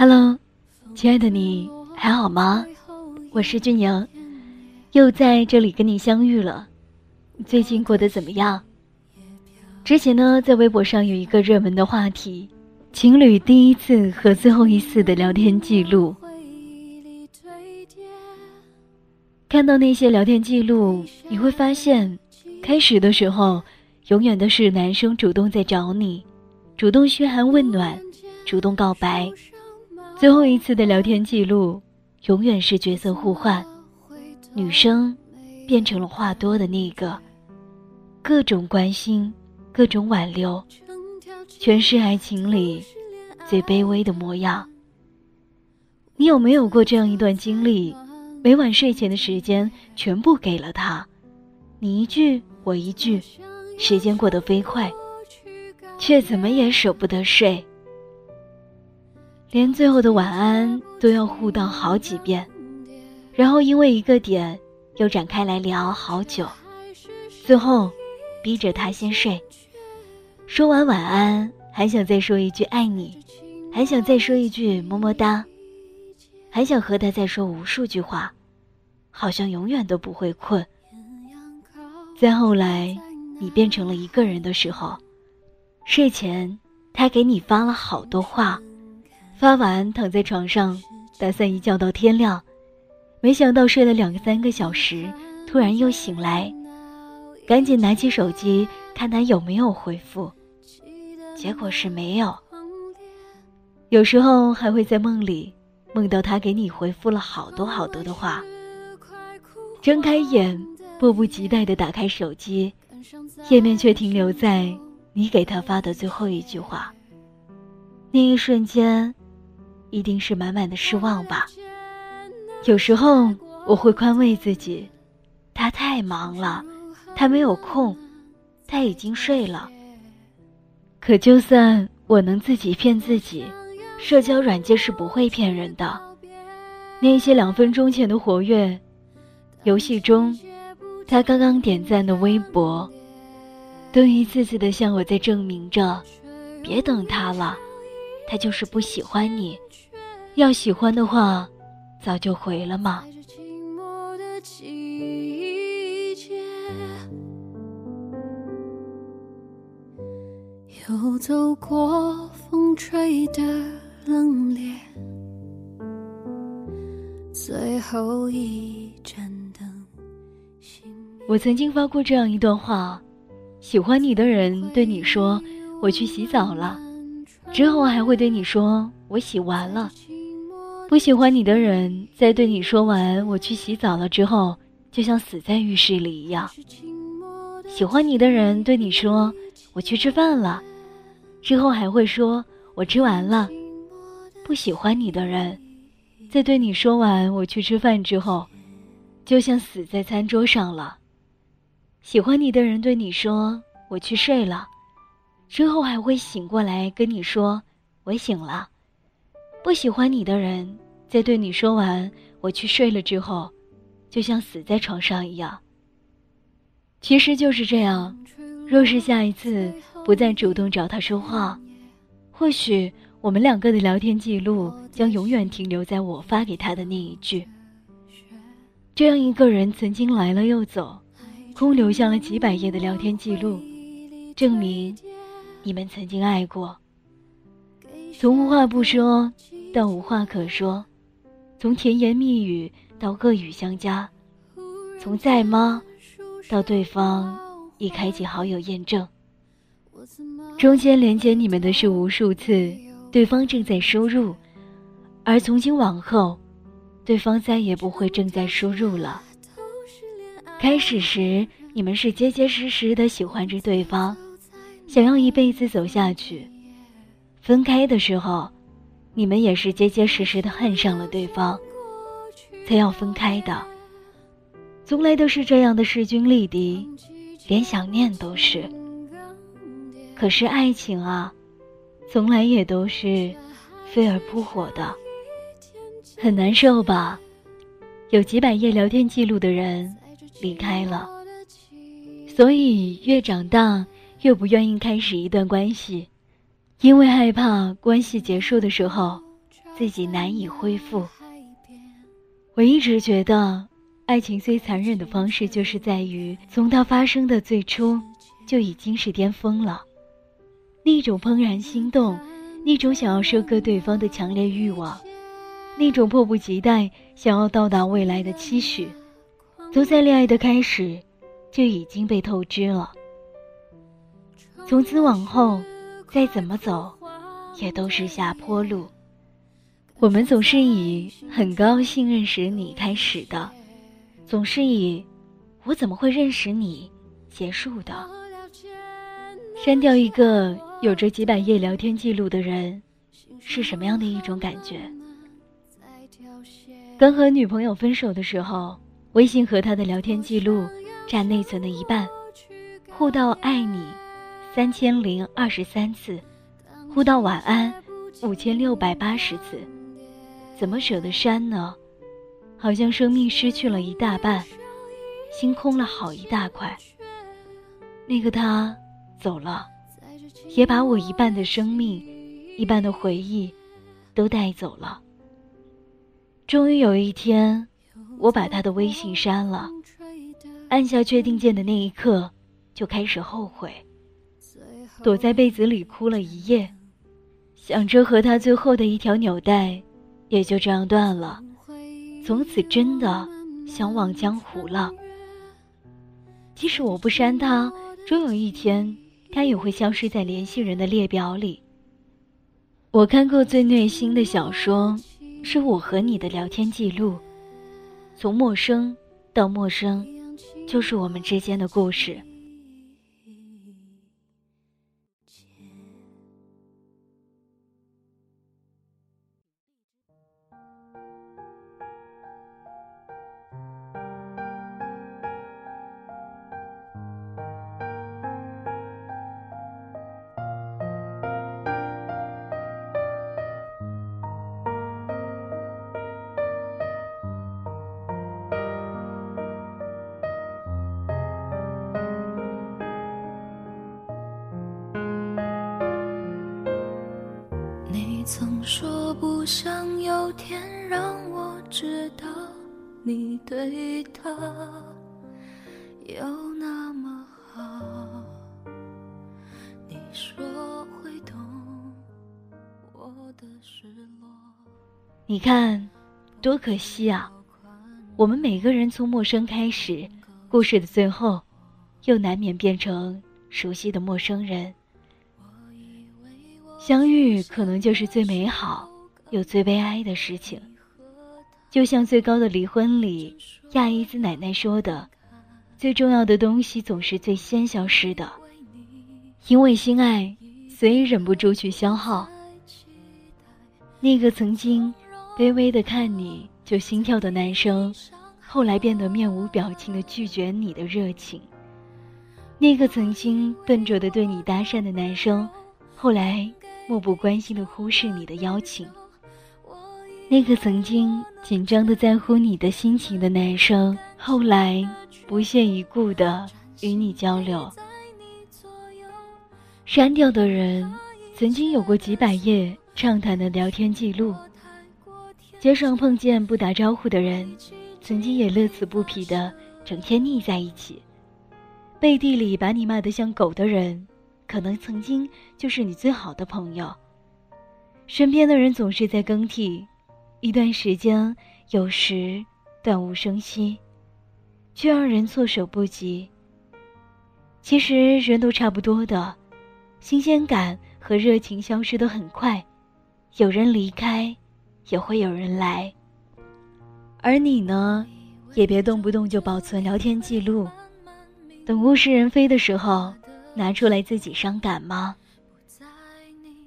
Hello，亲爱的你还好吗？我是君宁，又在这里跟你相遇了。最近过得怎么样？之前呢，在微博上有一个热门的话题：情侣第一次和最后一次的聊天记录。看到那些聊天记录，你会发现，开始的时候，永远都是男生主动在找你，主动嘘寒问暖，主动告白。最后一次的聊天记录，永远是角色互换，女生变成了话多的那个，各种关心，各种挽留，全是爱情里最卑微的模样。你有没有过这样一段经历？每晚睡前的时间全部给了他，你一句我一句，时间过得飞快，却怎么也舍不得睡，连最后的晚安都要互道好几遍，然后因为一个点又展开来聊好久，最后逼着他先睡，说完晚安还想再说一句爱你，还想再说一句么么哒。还想和他再说无数句话，好像永远都不会困。再后来，你变成了一个人的时候，睡前他给你发了好多话，发完躺在床上，打算一觉到天亮，没想到睡了两三个小时，突然又醒来，赶紧拿起手机看他有没有回复，结果是没有。有时候还会在梦里。梦到他给你回复了好多好多的话，睁开眼，迫不及待地打开手机，页面却停留在你给他发的最后一句话。那一瞬间，一定是满满的失望吧。有时候我会宽慰自己，他太忙了，他没有空，他已经睡了。可就算我能自己骗自己。社交软件是不会骗人的，那些两分钟前的活跃，游戏中，他刚刚点赞的微博，都一次次的向我在证明着，别等他了，他就是不喜欢你，要喜欢的话，早就回了嘛。又走过风吹的。冷冽，最后一盏灯。我曾经发过这样一段话：喜欢你的人对你说“我去洗澡了”，之后还会对你说“我洗完了”；不喜欢你的人在对你说完“我去洗澡了”之后，就像死在浴室里一样。喜欢你的人对你说“我去吃饭了”，之后还会说“我吃完了”。不喜欢你的人，在对你说完“我去吃饭”之后，就像死在餐桌上了。喜欢你的人对你说“我去睡了”，之后还会醒过来跟你说“我醒了”。不喜欢你的人，在对你说完“我去睡了”之后，就像死在床上一样。其实就是这样。若是下一次不再主动找他说话，或许。我们两个的聊天记录将永远停留在我发给他的那一句。这样一个人曾经来了又走，空留下了几百页的聊天记录，证明你们曾经爱过。从无话不说到无话可说，从甜言蜜语到恶语相加，从在吗到对方已开启好友验证，中间连接你们的是无数次。对方正在输入，而从今往后，对方再也不会正在输入了。开始时，你们是结结实实的喜欢着对方，想要一辈子走下去；分开的时候，你们也是结结实实的恨上了对方，才要分开的。从来都是这样的势均力敌，连想念都是。可是爱情啊！从来也都是飞蛾扑火的，很难受吧？有几百页聊天记录的人离开了，所以越长大越不愿意开始一段关系，因为害怕关系结束的时候自己难以恢复。我一直觉得，爱情最残忍的方式就是在于从它发生的最初就已经是巅峰了。那种怦然心动，那种想要收割对方的强烈欲望，那种迫不及待想要到达未来的期许，都在恋爱的开始就已经被透支了。从此往后，再怎么走，也都是下坡路。我们总是以很高兴认识你开始的，总是以我怎么会认识你结束的。删掉一个有着几百页聊天记录的人，是什么样的一种感觉？刚和女朋友分手的时候，微信和他的聊天记录占内存的一半，互道爱你三千零二十三次，互道晚安五千六百八十次。怎么舍得删呢？好像生命失去了一大半，心空了好一大块。那个他走了，也把我一半的生命、一半的回忆都带走了。终于有一天，我把他的微信删了，按下确定键的那一刻，就开始后悔，躲在被子里哭了一夜，想着和他最后的一条纽带。也就这样断了，从此真的相忘江湖了。即使我不删他，终有一天他也会消失在联系人的列表里。我看过最虐心的小说，是我和你的聊天记录，从陌生到陌生，就是我们之间的故事。曾说不想有天让我知道你对他有那么好。你说会懂我的失落。你看，多可惜啊！我们每个人从陌生开始，故事的最后，又难免变成熟悉的陌生人。相遇可能就是最美好又最悲哀的事情，就像最高的离婚里，亚伊兹奶奶说的：“最重要的东西总是最先消失的，因为心爱，所以忍不住去消耗。”那个曾经卑微的看你就心跳的男生，后来变得面无表情的拒绝你的热情；那个曾经笨拙的对你搭讪的男生，后来。漠不关心的忽视你的邀请，那个曾经紧张的在乎你的心情的男生，后来不屑一顾的与你交流。删掉的人，曾经有过几百页畅谈的聊天记录。街上碰见不打招呼的人，曾经也乐此不疲的整天腻在一起。背地里把你骂得像狗的人。可能曾经就是你最好的朋友。身边的人总是在更替，一段时间有时断无声息，却让人措手不及。其实人都差不多的，新鲜感和热情消失的很快，有人离开，也会有人来。而你呢，也别动不动就保存聊天记录，等物是人非的时候。拿出来自己伤感吗？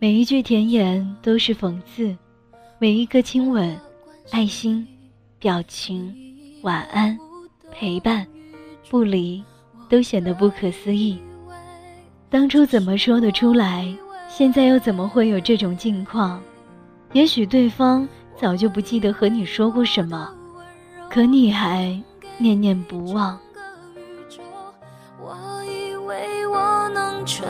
每一句甜言都是讽刺，每一个亲吻、爱心、表情、晚安、陪伴、不离，都显得不可思议。当初怎么说得出来？现在又怎么会有这种境况？也许对方早就不记得和你说过什么，可你还念念不忘。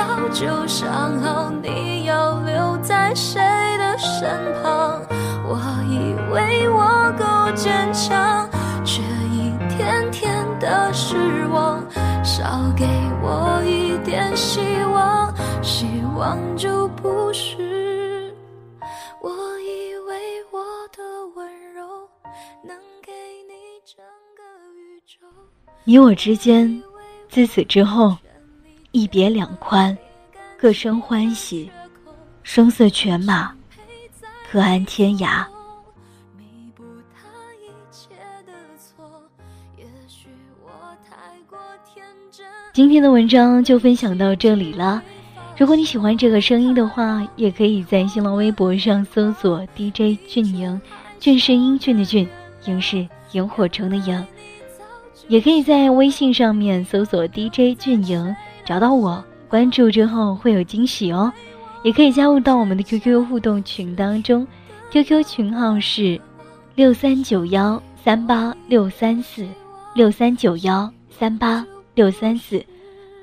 早就想好你要留在谁的身旁。我以为我够坚强，却一天天的失望。少给我一点希望，希望就不是。我以为我的温柔能给你整个宇宙。你我之间，自此之后，一别两宽，各生欢喜，声色犬马。各安天涯。今天的文章就分享到这里了。如果你喜欢这个声音的话，也可以在新浪微博上搜索 DJ 俊莹，俊是英俊的俊，莹是萤火虫的萤。也可以在微信上面搜索 DJ 俊莹，找到我，关注之后会有惊喜哦。也可以加入到我们的 QQ 互动群当中，QQ 群号是六三九幺三八六三四六三九幺三八六三四，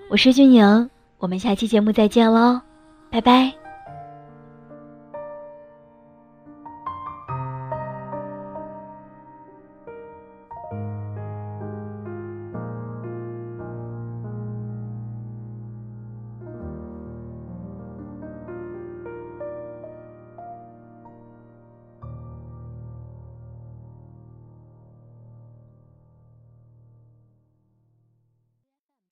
我是俊莹，我们下期节目再见喽，拜拜。